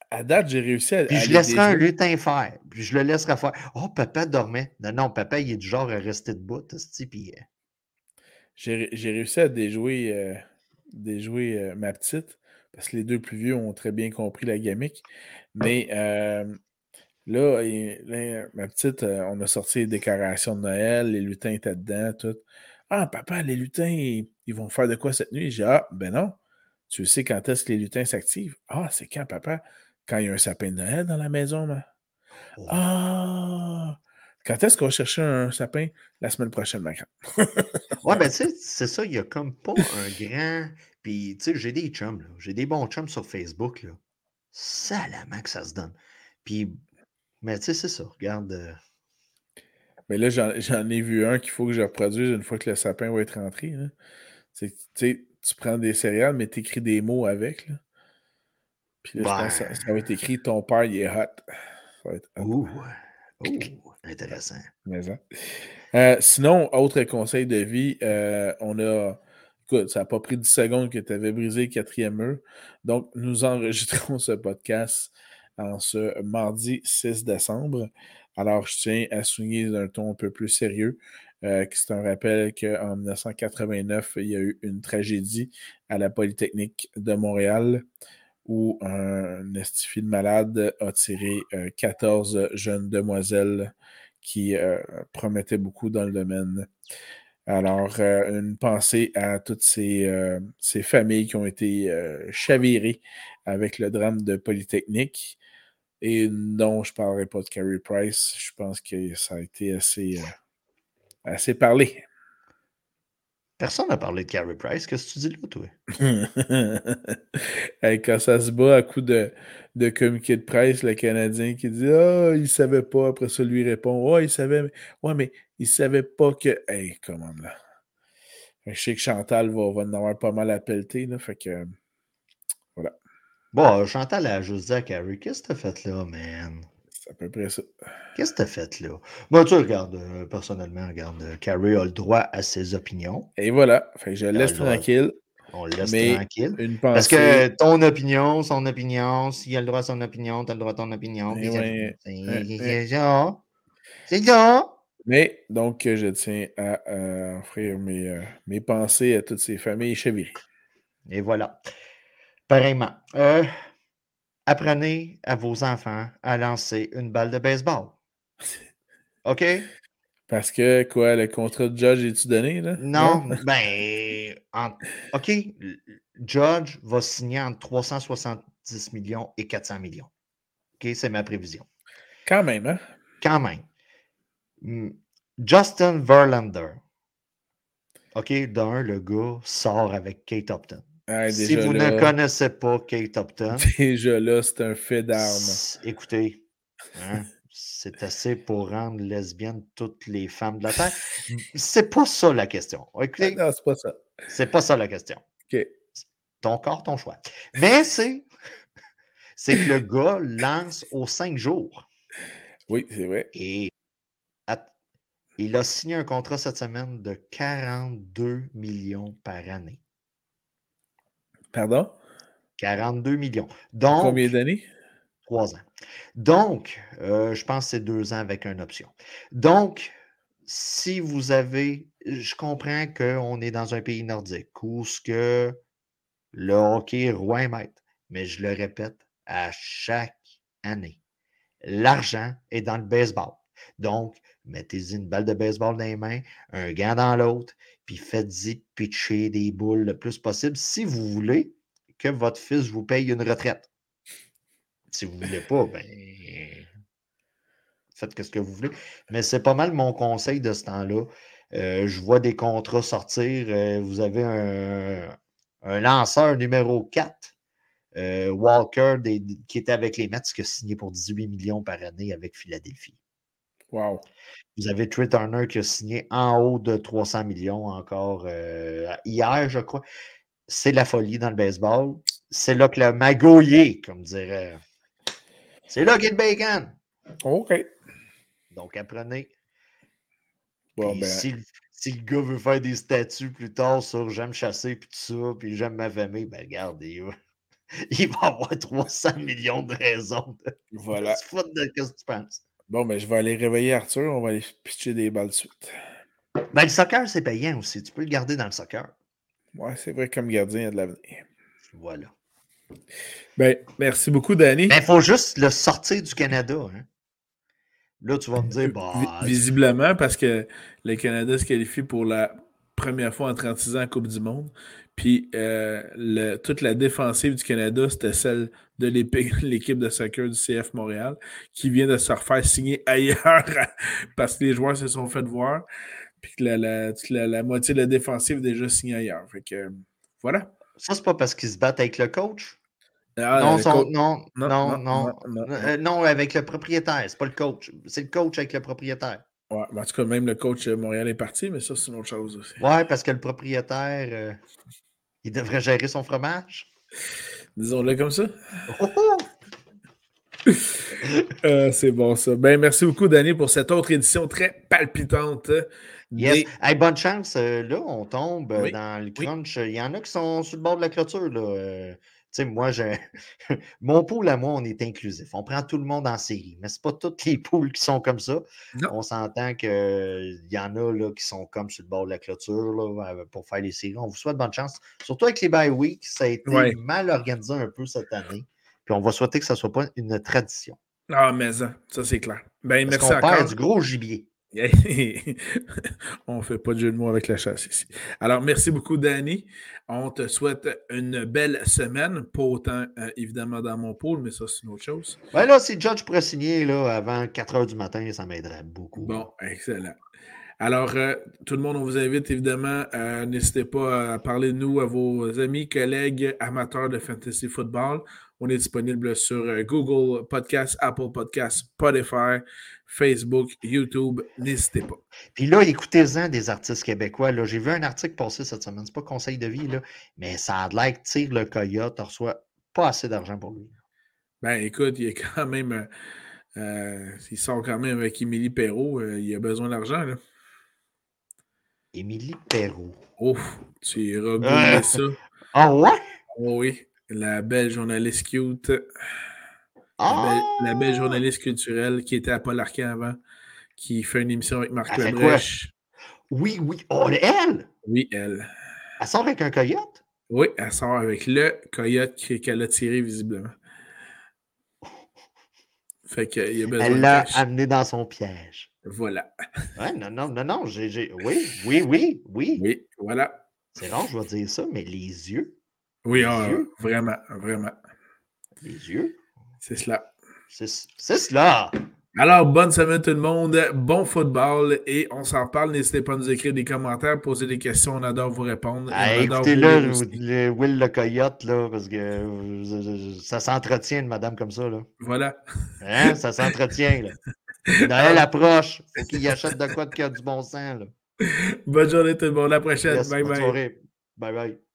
À date, j'ai réussi à. Puis à je laisserai un lutin faire. Puis je le laisserai faire. Oh, papa dormait. Non, non, papa, il est du genre à rester debout. Puis, euh, J'ai ré- j'ai réussi à déjouer, euh, déjouer euh, ma petite, parce que les deux plus vieux ont très bien compris la gamique. Mais euh, là, et- là, ma petite, on a sorti les décorations de Noël, les lutins étaient dedans, tout. Ah, papa, les lutins, ils, ils vont faire de quoi cette nuit? J'ai dit, ah, ben non. Tu sais quand est-ce que les lutins s'activent? Ah, c'est quand, papa? Quand il y a un sapin de Noël dans la maison, là. oh. Ah! Quand est-ce qu'on va chercher un sapin? La semaine prochaine, ma grande. [LAUGHS] Ouais, ben, tu sais, c'est ça, il n'y a comme pas un grand. Puis, tu sais, j'ai des chums. J'ai des bons chums sur Facebook, là. Salamment que ça se donne. Puis, mais tu sais, c'est ça. Regarde. euh, Mais là, j'en ai vu un qu'il faut que je reproduise une fois que le sapin va être rentré. tu sais, tu prends des céréales, mais tu écris des mots avec. Là. Puis là, je pense que ça, ça va être écrit Ton père, il est hot. Ça va être hot. Ouh, ouh, intéressant. Mais. Euh, sinon, autre conseil de vie, euh, on a. Écoute, ça n'a pas pris 10 secondes que tu avais brisé le quatrième mur. Donc, nous enregistrons ce podcast en ce mardi 6 décembre. Alors, je tiens à souligner d'un ton un peu plus sérieux euh, que c'est un rappel qu'en 1989, il y a eu une tragédie à la Polytechnique de Montréal où un estifi de malade a tiré euh, 14 jeunes demoiselles qui euh, promettaient beaucoup dans le domaine. Alors, euh, une pensée à toutes ces, euh, ces familles qui ont été euh, chavirées avec le drame de Polytechnique. Et non, je ne parlerai pas de Carey Price. Je pense que ça a été assez, euh, assez parlé. Personne n'a parlé de Carey Price. Qu'est-ce que tu dis là, toi? [LAUGHS] Hey, quand ça se bat à coup de, de communiqué de presse, le Canadien qui dit Ah, il savait pas. Après ça, lui répond Ah, il savait. mais- Ouais, mais il savait pas que. Hey, comment là? Je sais que Chantal va, va en avoir pas mal à pelleter, là. Fait que. Bon, euh, Chantal a juste dit à Carey, qu'est-ce que t'as fait là, man? C'est à peu près ça. Qu'est-ce que t'as fait là? Moi, tu sais, regarde, euh, personnellement, regarde, euh, Carey a le droit à ses opinions. Et voilà. Fait que je le laisse tranquille. On le laisse Mais tranquille. Une Parce pensée. que ton opinion, son opinion, s'il a le droit à son opinion, t'as le droit à ton opinion. Eh puis ouais, c'est- ça. C'est ça. Mais donc, je tiens à euh, offrir mes, euh, mes pensées à toutes ces familles chavirées. Et voilà. Pareillement. Euh, apprenez à vos enfants à lancer une balle de baseball. OK? Parce que, quoi, le contrat de Judge est-tu donné, là? Non, ben, en- OK, Judge va signer entre 360 10 millions et 400 millions. OK, c'est ma prévision. Quand même, hein? Quand même. Justin Verlander. OK, d'un, le gars sort avec Kate Upton. Si vous ne connaissez pas Kate Upton. [LAUGHS] Déjà là, c'est un fait d'armes. Écoutez, hein, c'est assez pour rendre lesbiennes toutes les femmes de la Terre. [LAUGHS] C'est pas ça la question. Okay? Non, c'est pas ça. C'est pas ça la question. Ton corps, ton choix. Mais c'est, c'est que le gars lance aux cinq jours. Oui, c'est vrai. Et il a signé un contrat cette semaine de 42 millions par année. Pardon? 42 millions. Donc, Combien d'années? Trois ans. Donc, euh, je pense que c'est deux ans avec une option. Donc, si vous avez, je comprends qu'on est dans un pays nordique où ce que le hockey est roi et maître, mais je le répète à chaque année, l'argent est dans le baseball. Donc, mettez-y une balle de baseball dans les mains, un gant dans l'autre, puis faites-y pitcher des boules le plus possible si vous voulez que votre fils vous paye une retraite. Si vous ne voulez pas, ben, faites ce que vous voulez. Mais c'est pas mal mon conseil de ce temps-là. Euh, je vois des contrats sortir. Euh, vous avez un, lanceur numéro 4, euh, Walker, qui était avec les Mets, qui a signé pour 18 millions par année avec Philadelphie. Wow. Vous avez Trey Turner qui a signé en haut de 300 millions encore hier, je crois. C'est la folie dans le baseball. C'est là que le magoyer, comme dirait. C'est là a le bacon. OK. Donc, apprenez. Ben si, le gars veut faire des statuts plus tard sur j'aime chasser puis tout ça, puis j'aime ma famille, ben regarde, il va, [LAUGHS] avoir 300 millions de raisons de, voilà. [LAUGHS] de ce que tu penses. Bon, ben je vais aller réveiller Arthur, on va aller pitcher des balles de suite. Ben, le soccer, c'est payant aussi. Tu peux le garder dans le soccer. Ouais, c'est vrai, comme gardien, il y a de l'avenir. Voilà. Ben, merci beaucoup, Danny. Ben, il faut juste le sortir du Canada. Hein. Là, tu vas me dire, bah. Visiblement, parce que le Canada se qualifie pour la première fois en 36 ans en Coupe du Monde. Puis euh, toute la défensive du Canada, c'était celle de [LAUGHS] l'équipe de soccer du CF Montréal, qui vient de se refaire signer [LAUGHS] ailleurs parce que les joueurs se sont fait voir. Puis que la, moitié de la défensive est déjà signée ailleurs. Fait que voilà. Ça, c'est pas parce qu'ils se battent avec le coach? Ah, non, non, non, non, non, euh, non, avec le propriétaire. C'est pas le coach. C'est le coach avec le propriétaire. Ouais, ben, en tout cas, même le coach euh, Montréal est parti, mais ça, c'est une autre chose aussi. Ouais, parce que le propriétaire, euh, il devrait gérer son fromage. Disons-le comme ça. [LAUGHS] c'est bon, ça. Ben, merci beaucoup, Danny, pour cette autre édition très palpitante. Yes. bonne chance. là, on tombe dans le crunch. Il y en a qui sont sur le bord de la clôture. Là sais, moi, [LAUGHS] mon pool à moi, on est inclusif. On prend tout le monde en série, mais ce n'est pas toutes les [LAUGHS] poules qui sont comme ça. On s'entend qu'il y en a là, qui sont comme sur le bord de la clôture là, euh, pour faire les séries. On vous souhaite bonne chance. Surtout avec les bye week, ça a été mal organisé un peu cette année. Puis on va souhaiter que ça ne soit pas une tradition. Ah, mais ça, ça c'est clair. Ben, Parce merci encore. du gros gibier. [LAUGHS] On ne fait pas de jeu de mots avec la chasse ici. Alors, merci beaucoup, Danny. On te souhaite une belle semaine. Pas autant, euh, évidemment, dans mon pôle, mais ça, c'est une autre chose. Ben là, si Judge pourrait signer là, avant 4 heures du matin, ça m'aiderait beaucoup. Bon, excellent. Alors, euh, tout le monde, on vous invite évidemment, euh, n'hésitez pas à parler de nous à vos amis, collègues, amateurs de fantasy football. On est disponible sur Google Podcast, Apple Podcast, Spotify, Facebook, YouTube. N'hésitez pas. Puis là, écoutez-en des artistes québécois. J'ai vu un article passer cette semaine. C'est pas conseil de vie, là, mais ça a l'air que Tire le Coyote reçoit pas assez d'argent pour lui. Ben écoute, il est quand même. Euh, euh, il sort quand même avec Émilie Perrault. Euh, il a besoin d'argent. là. Émilie Perrault. Ouf, tu iras ça. Ah ouais? Oh oui, la belle journaliste cute. La, belle, ah! journaliste culturelle qui était à Paul Arcand avant, qui fait une émission avec Marc Lebrèche. Oui, oui. Oh, elle? Oui, elle. Elle sort avec un coyote? Oui, elle sort avec le coyote qu'elle a tiré visiblement. Fait qu'il y a besoin Elle l'a amené dans son piège. Voilà. Ouais, non, non, non, non. Oui, oui, oui, oui. Oui, voilà. C'est rare, je vais dire ça, mais les yeux. Oui, ah, vraiment, vraiment. Les yeux? C'est cela. C'est cela. Alors, bonne semaine tout le monde, bon football et on s'en parle. N'hésitez pas à nous écrire des commentaires, poser des questions, on adore vous répondre. Ah, Écoutez-le, le, Will le Coyote, là, parce que euh, ça s'entretient de madame comme ça. Là. Voilà. Hein? Ça s'entretient. [LAUGHS] Noël approche, faut qu'il achète de quoi qui a du bon sens. Là. Bonne journée tout le monde, à la prochaine. bye bye. Bye bye.